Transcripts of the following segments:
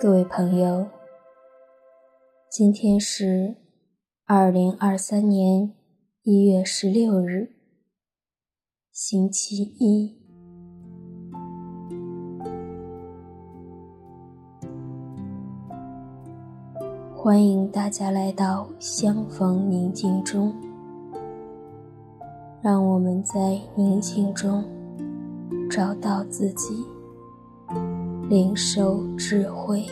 各位朋友，今天是二零二三年一月十六日，星期一。欢迎大家来到相逢宁静中，让我们在宁静中找到自己。领受智慧。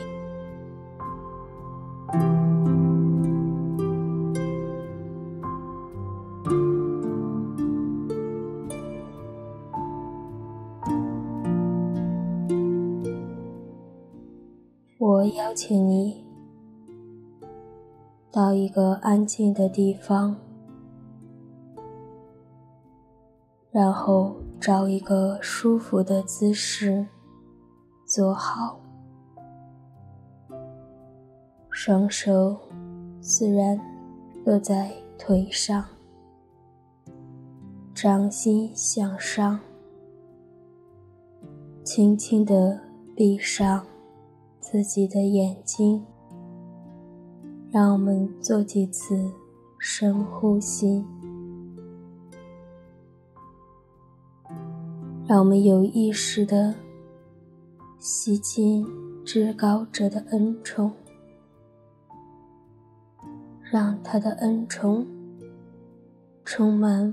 我邀请你到一个安静的地方，然后找一个舒服的姿势。坐好，双手自然落在腿上，掌心向上，轻轻地闭上自己的眼睛。让我们做几次深呼吸，让我们有意识地。吸进至高者的恩宠，让他的恩宠充满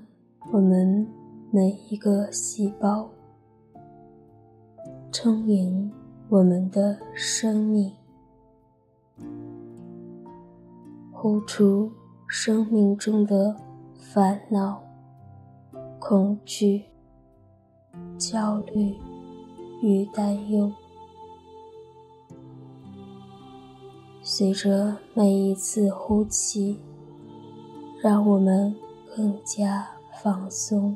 我们每一个细胞，充盈我们的生命，呼出生命中的烦恼、恐惧、焦虑与担忧。随着每一次呼气，让我们更加放松。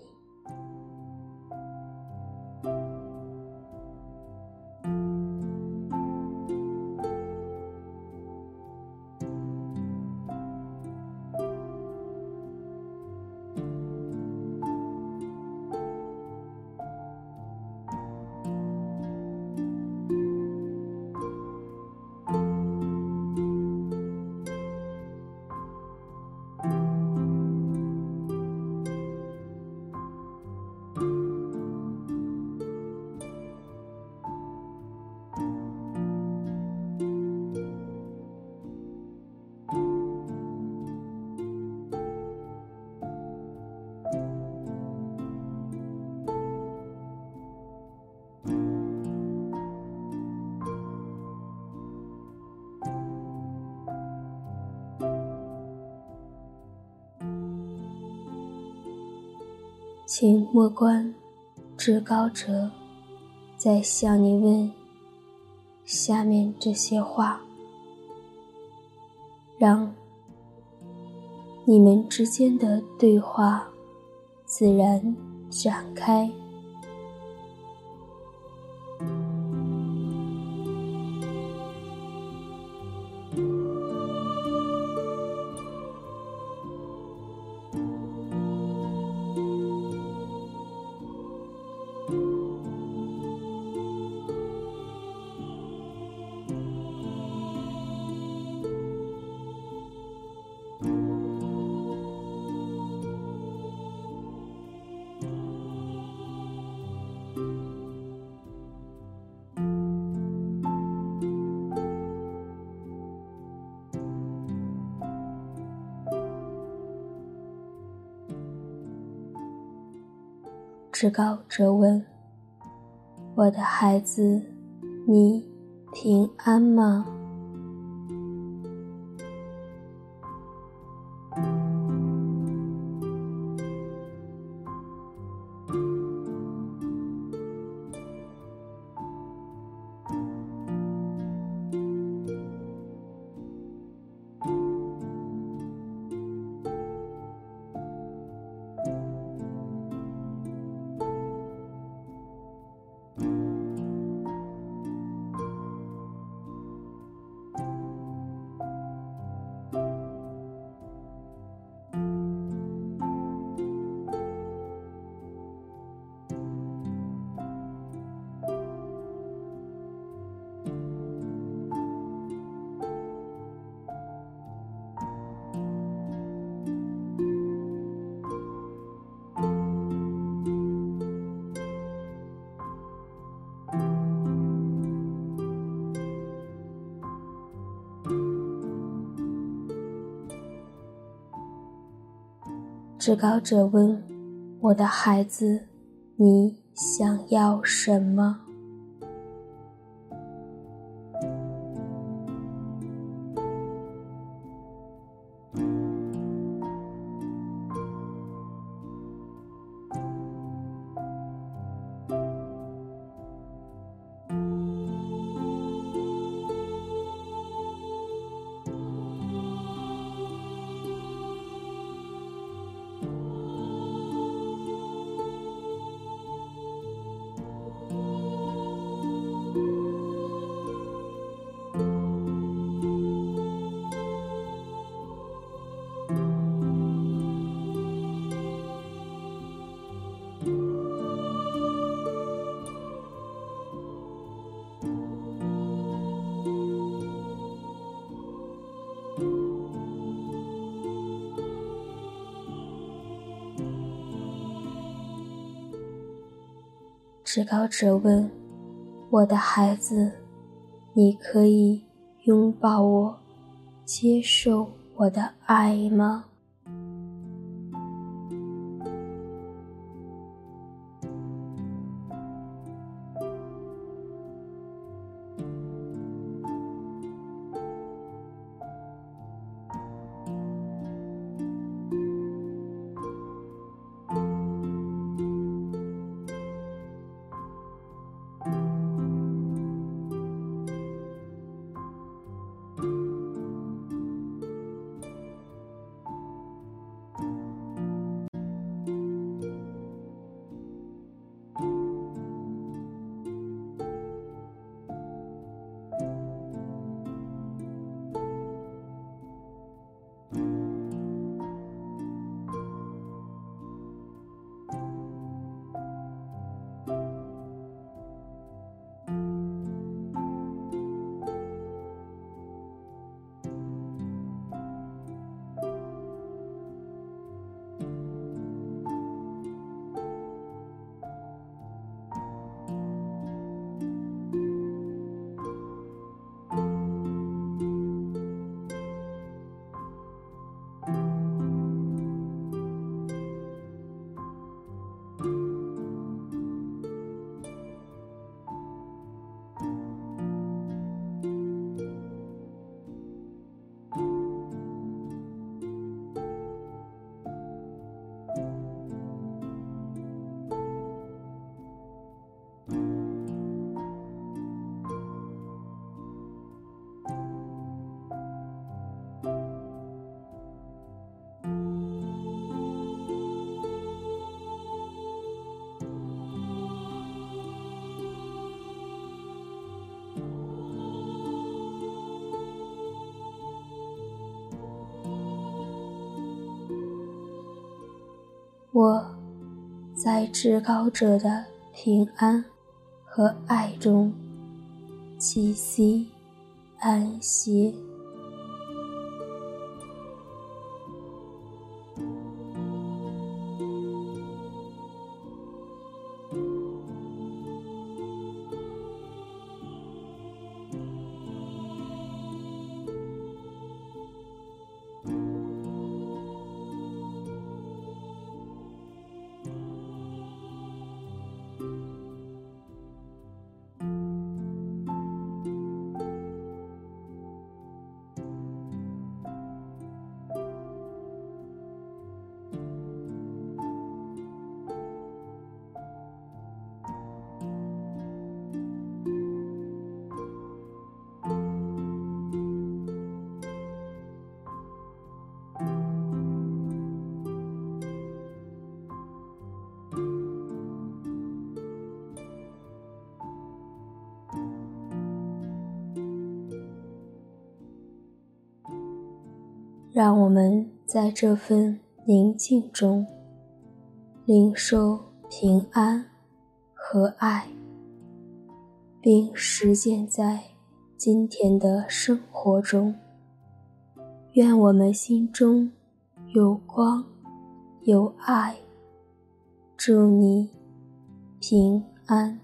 请莫关至高者在向你问下面这些话，让你们之间的对话自然展开。至高者问：“我的孩子，你平安吗？”至高者问：“我的孩子，你想要什么？”至高者问：“我的孩子，你可以拥抱我，接受我的爱吗？”我在至高者的平安和爱中栖息安歇。让我们在这份宁静中领受平安和爱，并实践在今天的生活中。愿我们心中有光，有爱。祝你平安。